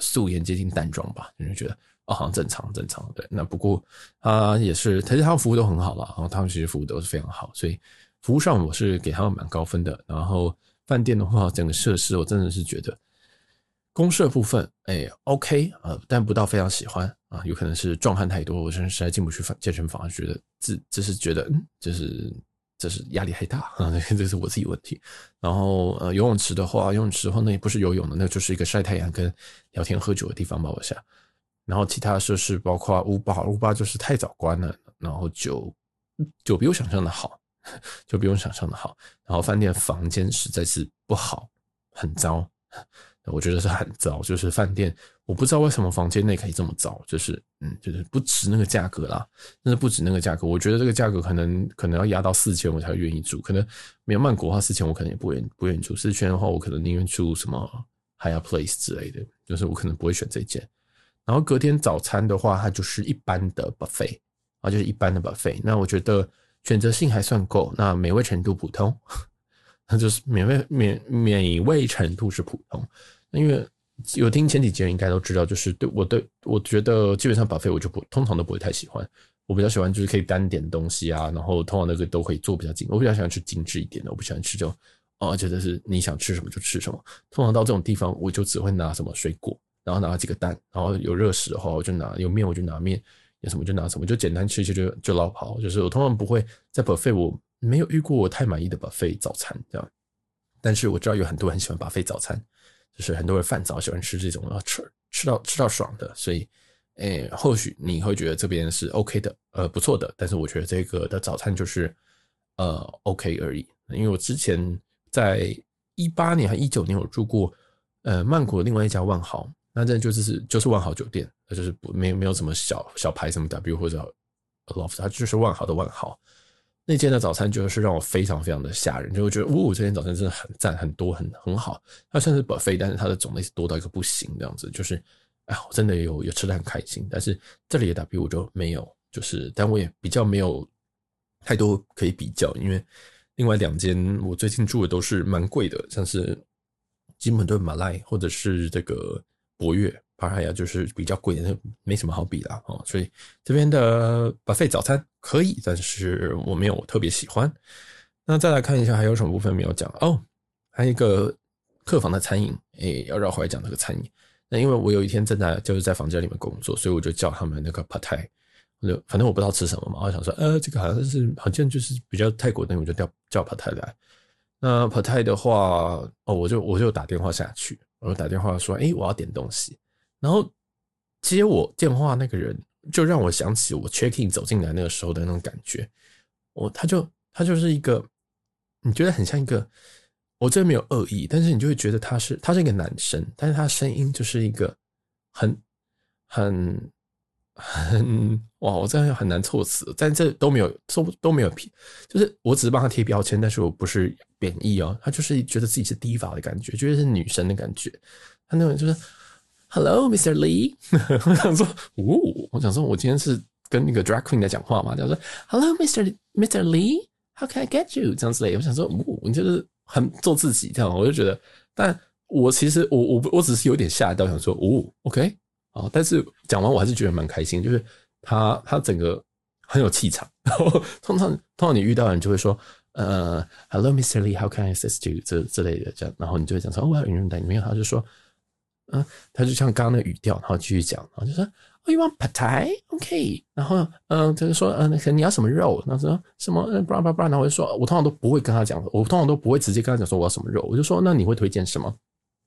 Speaker 1: 素颜接近淡妆吧，就觉得哦好像正常正常。对，那不过他也是，其实他们服务都很好了，然后他们其实服务都是非常好，所以服务上我是给他们蛮高分的，然后。饭店的话，整个设施我真的是觉得公设部分，哎，OK 啊，但不到非常喜欢啊，有可能是壮汉太多，我真的实在进不去健身房，觉得这这是觉得，嗯，就是这是压力太大 啊，这是我自己问题。然后呃，游泳池的话，游泳池的话那也不是游泳的，那就是一个晒太阳跟聊天喝酒的地方吧，我想。然后其他设施包括屋吧，屋吧就是太早关了，然后酒酒比我想象的好。就比我想象的好，然后饭店房间实在是不好，很糟，我觉得是很糟。就是饭店，我不知道为什么房间内可以这么糟，就是嗯，就是不值那个价格啦，真的不值那个价格。我觉得这个价格可能可能要压到四千我才愿意住，可能没有曼谷的话四千我可能也不愿不愿意住，四千的话我可能宁愿住什么 Higher Place 之类的，就是我可能不会选这间。然后隔天早餐的话，它就是一般的 buffet 啊，就是一般的 buffet。那我觉得。选择性还算够，那美味程度普通，那 就是美味美美味程度是普通。因为有听前几集应该都知道，就是对我对我觉得基本上 buffet 我就不通常都不会太喜欢，我比较喜欢就是可以单点东西啊，然后通常那个都可以做比较精，我比较喜欢吃精致一点的，我不喜欢吃这种哦，觉得是你想吃什么就吃什么。通常到这种地方，我就只会拿什么水果，然后拿几个蛋，然后有热食的话我就拿，有面我就拿面。有什么就拿什么，就简单吃一些就就捞跑。就是我通常不会在 buffet，我没有遇过我太满意的 buffet 早餐这样。但是我知道有很多人很喜欢 buffet 早餐，就是很多人饭早喜欢吃这种吃吃到吃到爽的。所以，诶、或许你会觉得这边是 OK 的，呃，不错的。但是我觉得这个的早餐就是呃 OK 而已。因为我之前在一八年还一九年有住过呃曼谷的另外一家万豪。那这就是就是万豪酒店，那就是不没有没有什么小小牌什么 W 或者 Loft，它就是万豪的万豪。那间的早餐就是让我非常非常的吓人，就会觉得，呜，这间早餐真的很赞，很多，很很好。它算是 buffet，但是它的种类是多到一个不行，这样子就是，哎，我真的有有吃的很开心。但是这里的 W 我就没有，就是，但我也比较没有太多可以比较，因为另外两间我最近住的都是蛮贵的，像是金门顿马来或者是这个。博悦帕拉雅就是比较贵的，没什么好比的哦。所以这边的 buffet 早餐可以，但是我没有特别喜欢。那再来看一下还有什么部分没有讲哦？还有一个客房的餐饮，诶，要绕回来讲这个餐饮。那因为我有一天正在就是在房间里面工作，所以我就叫他们那个 p a t a i 就反正我不知道吃什么嘛，我想说，呃，这个好像是好像就是比较泰国的，我就叫叫 p a t a i 来。那 p a t a i 的话，哦，我就我就打电话下去。我就打电话说：“哎、我要点东西。”然后接我电话那个人就让我想起我 checking 走进来那个时候的那种感觉。我他就他就是一个，你觉得很像一个，我这没有恶意，但是你就会觉得他是他是一个男生，但是他声音就是一个很很很哇，我这样很难措辞，但这都没有都都没有批，就是我只是帮他贴标签，但是我不是。贬义哦，他就是觉得自己是 diva 的感觉，觉得是女神的感觉。他那种就是，Hello, Mr. Lee。我想说，哦，我想说，我今天是跟那个 drag queen 在讲话嘛。他说，Hello, Mr. Mr. Lee。How can I get you？这样之类，我想说，哦，你就是很做自己这样，我就觉得，但我其实我我我只是有点吓到，想说，哦，OK，啊，但是讲完我还是觉得蛮开心，就是他他整个很有气场，然后通常通常你遇到人就会说，呃，Hello Mr. Lee，How can I assist you？这之类的这样，然后你就会讲说，哦，我要引人带，里面他就说。嗯，他就像刚刚那个语调，然后继续讲，然后就说，Oh, you want p a t a i OK？然后嗯，他就说，嗯，那你要什么肉？然后说什么？嗯，巴拉巴拉，然后我就说，我通常都不会跟他讲，我通常都不会直接跟他讲说我要什么肉，我就说，那你会推荐什么？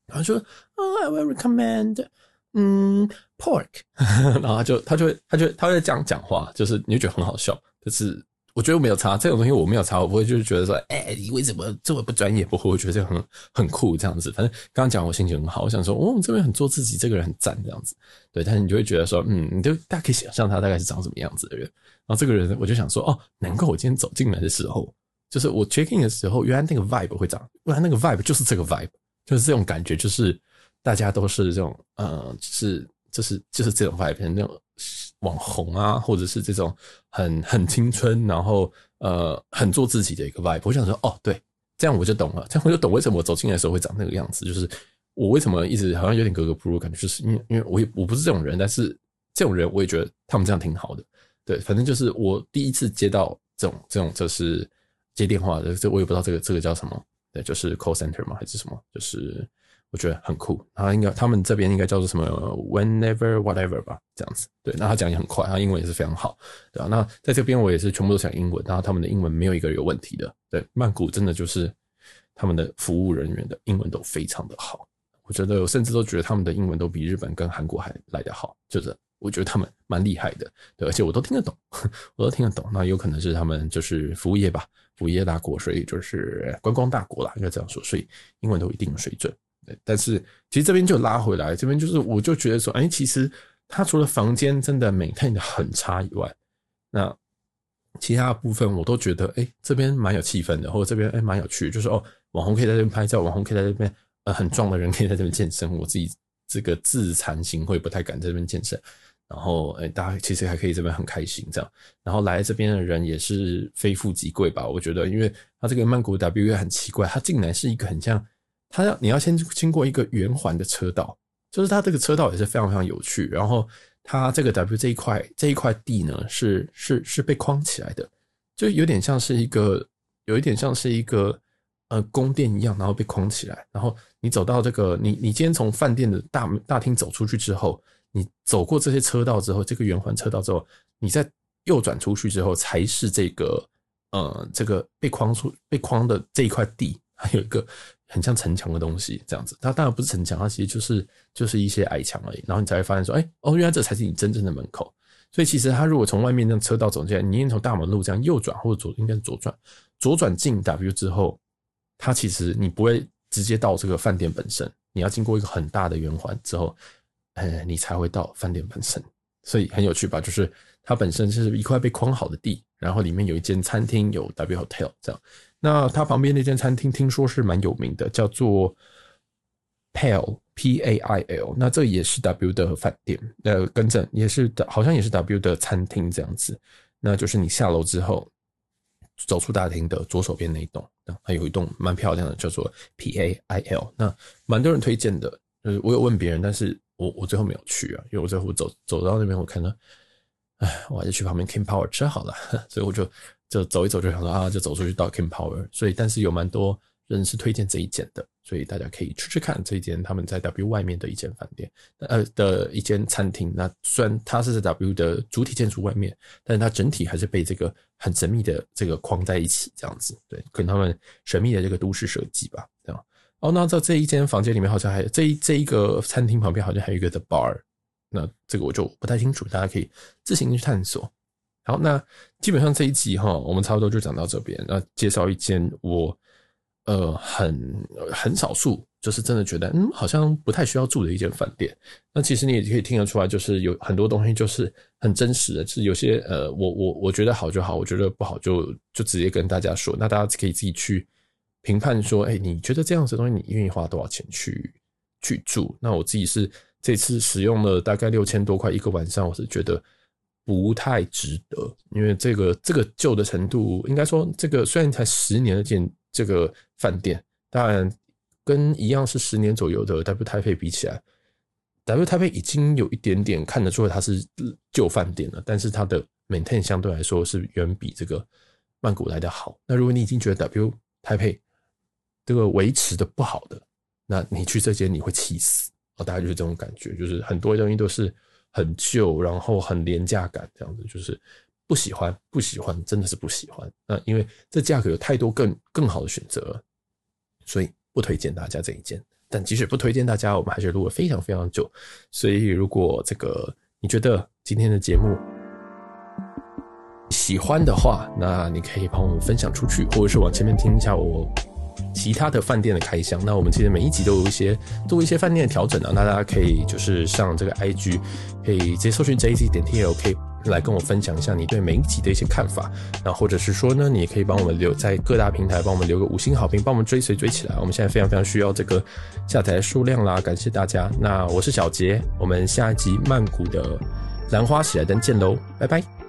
Speaker 1: 然后就说 I will recommend，嗯，pork。然后他就他就他就他会这样讲话，就是你就觉得很好笑，就是。我觉得我没有差这种东西，我没有差，我不会就是觉得说，哎、你为什么这么不专业？不会，我觉得这个很很酷这样子。反正刚刚讲我心情很好，我想说，哦，这边很做自己，这个人很赞这样子。对，但是你就会觉得说，嗯，你就大家可以想象他大概是长什么样子的人。然后这个人，我就想说，哦，难怪我今天走进来的时候，就是我 check in 的时候，原来那个 vibe 会长，原来那个 vibe 就是这个 vibe，就是这种感觉，就是大家都是这种，呃，就是就是就是这种 vibe，那种。网红啊，或者是这种很很青春，然后呃很做自己的一个 vibe。我想说，哦，对，这样我就懂了，这样我就懂为什么我走进来的时候会长那个样子。就是我为什么一直好像有点格格不入，感觉就是因为因为我也我不是这种人，但是这种人我也觉得他们这样挺好的。对，反正就是我第一次接到这种这种就是接电话的，这我也不知道这个这个叫什么，对，就是 call center 吗还是什么，就是。我觉得很酷，他应该他们这边应该叫做什么 whenever whatever 吧，这样子。对，那他讲也很快，他英文也是非常好，对吧？那在这边我也是全部都讲英文，然后他们的英文没有一个有问题的。对，曼谷真的就是他们的服务人员的英文都非常的好，我觉得我甚至都觉得他们的英文都比日本跟韩国还来得好，就是我觉得他们蛮厉害的，对，而且我都听得懂，我都听得懂。那有可能是他们就是服务业吧，服务业大国，所以就是观光大国啦，应该这样说，所以英文都有一定水准。但是其实这边就拉回来，这边就是我就觉得说，哎，其实它除了房间真的 maintain 的很差以外，那其他部分我都觉得，哎，这边蛮有气氛的，或者这边哎蛮有趣，就是哦，网红可以在这边拍照，网红可以在这边，呃，很壮的人可以在这边健身。我自己这个自惭形秽，不太敢在这边健身。然后，哎，大家其实还可以这边很开心这样。然后来这边的人也是非富即贵吧？我觉得，因为他这个曼谷 W 很奇怪，它竟然是一个很像。它要你要先经过一个圆环的车道，就是它这个车道也是非常非常有趣。然后它这个 W 这一块这一块地呢，是是是被框起来的，就有点像是一个有一点像是一个呃宫殿一样，然后被框起来。然后你走到这个你你今天从饭店的大大厅走出去之后，你走过这些车道之后，这个圆环车道之后，你再右转出去之后，才是这个呃这个被框出被框的这一块地，还有一个。很像城墙的东西，这样子，它当然不是城墙，它其实就是就是一些矮墙而已。然后你才会发现说，哎，哦，原来这才是你真正的门口。所以其实它如果从外面那车道走进来，你应该从大马路这样右转或者左，应该是左转，左转进 W 之后，它其实你不会直接到这个饭店本身，你要经过一个很大的圆环之后，呃，你才会到饭店本身。所以很有趣吧？就是它本身是一块被框好的地，然后里面有一间餐厅，有 W Hotel 这样。那它旁边那间餐厅听说是蛮有名的，叫做 Pail P A I L。那这也是 W 的饭店，呃，更正也是的，好像也是 W 的餐厅这样子。那就是你下楼之后，走出大厅的左手边那一栋，还有一栋蛮漂亮的，叫做 P A I L。那蛮多人推荐的，就是我有问别人，但是我我最后没有去啊，因为我最后走走到那边，我看到，哎，我还是去旁边 King Power 吃好了，所以我就。就走一走就想说啊，就走出去到 King Power，所以但是有蛮多人是推荐这一间的，所以大家可以去去看这一间他们在 W 外面的一间饭店，呃的一间餐厅。那虽然它是在 W 的主体建筑外面，但是它整体还是被这个很神秘的这个框在一起，这样子，对，跟他们神秘的这个都市设计吧，这样。哦，那在这一间房间里面好像还有这一这一个餐厅旁边好像还有一个 The Bar，那这个我就不太清楚，大家可以自行去探索。好，那基本上这一集哈，我们差不多就讲到这边。那介绍一间我呃很很少数，就是真的觉得嗯好像不太需要住的一间饭店。那其实你也可以听得出来，就是有很多东西就是很真实的，就是有些呃我我我觉得好就好，我觉得不好就就直接跟大家说。那大家可以自己去评判说，哎，你觉得这样子的东西你愿意花多少钱去去住？那我自己是这次使用了大概六千多块一个晚上，我是觉得。不太值得，因为这个这个旧的程度，应该说这个虽然才十年的建这个饭店，当然跟一样是十年左右的 W 台北比起来，W 台北已经有一点点看得出来它是旧饭店了，但是它的 maintain 相对来说是远比这个曼谷来的好。那如果你已经觉得 W 台北这个维持的不好的，那你去这间你会气死哦，大概就是这种感觉，就是很多东西都是。很旧，然后很廉价感，这样子就是不喜欢，不喜欢，真的是不喜欢。那因为这价格有太多更更好的选择，所以不推荐大家这一件。但即使不推荐大家，我们还是录了非常非常久。所以如果这个你觉得今天的节目喜欢的话，那你可以帮我们分享出去，或者是往前面听一下我。其他的饭店的开箱，那我们其实每一集都有一些做一些饭店的调整啊，那大家可以就是上这个 IG，可以直接搜寻 JZ 点 TLK 来跟我分享一下你对每一集的一些看法，那或者是说呢，你也可以帮我们留在各大平台帮我们留个五星好评，帮我们追随追起来，我们现在非常非常需要这个下载数量啦，感谢大家。那我是小杰，我们下一集曼谷的兰花喜来登见喽，拜拜。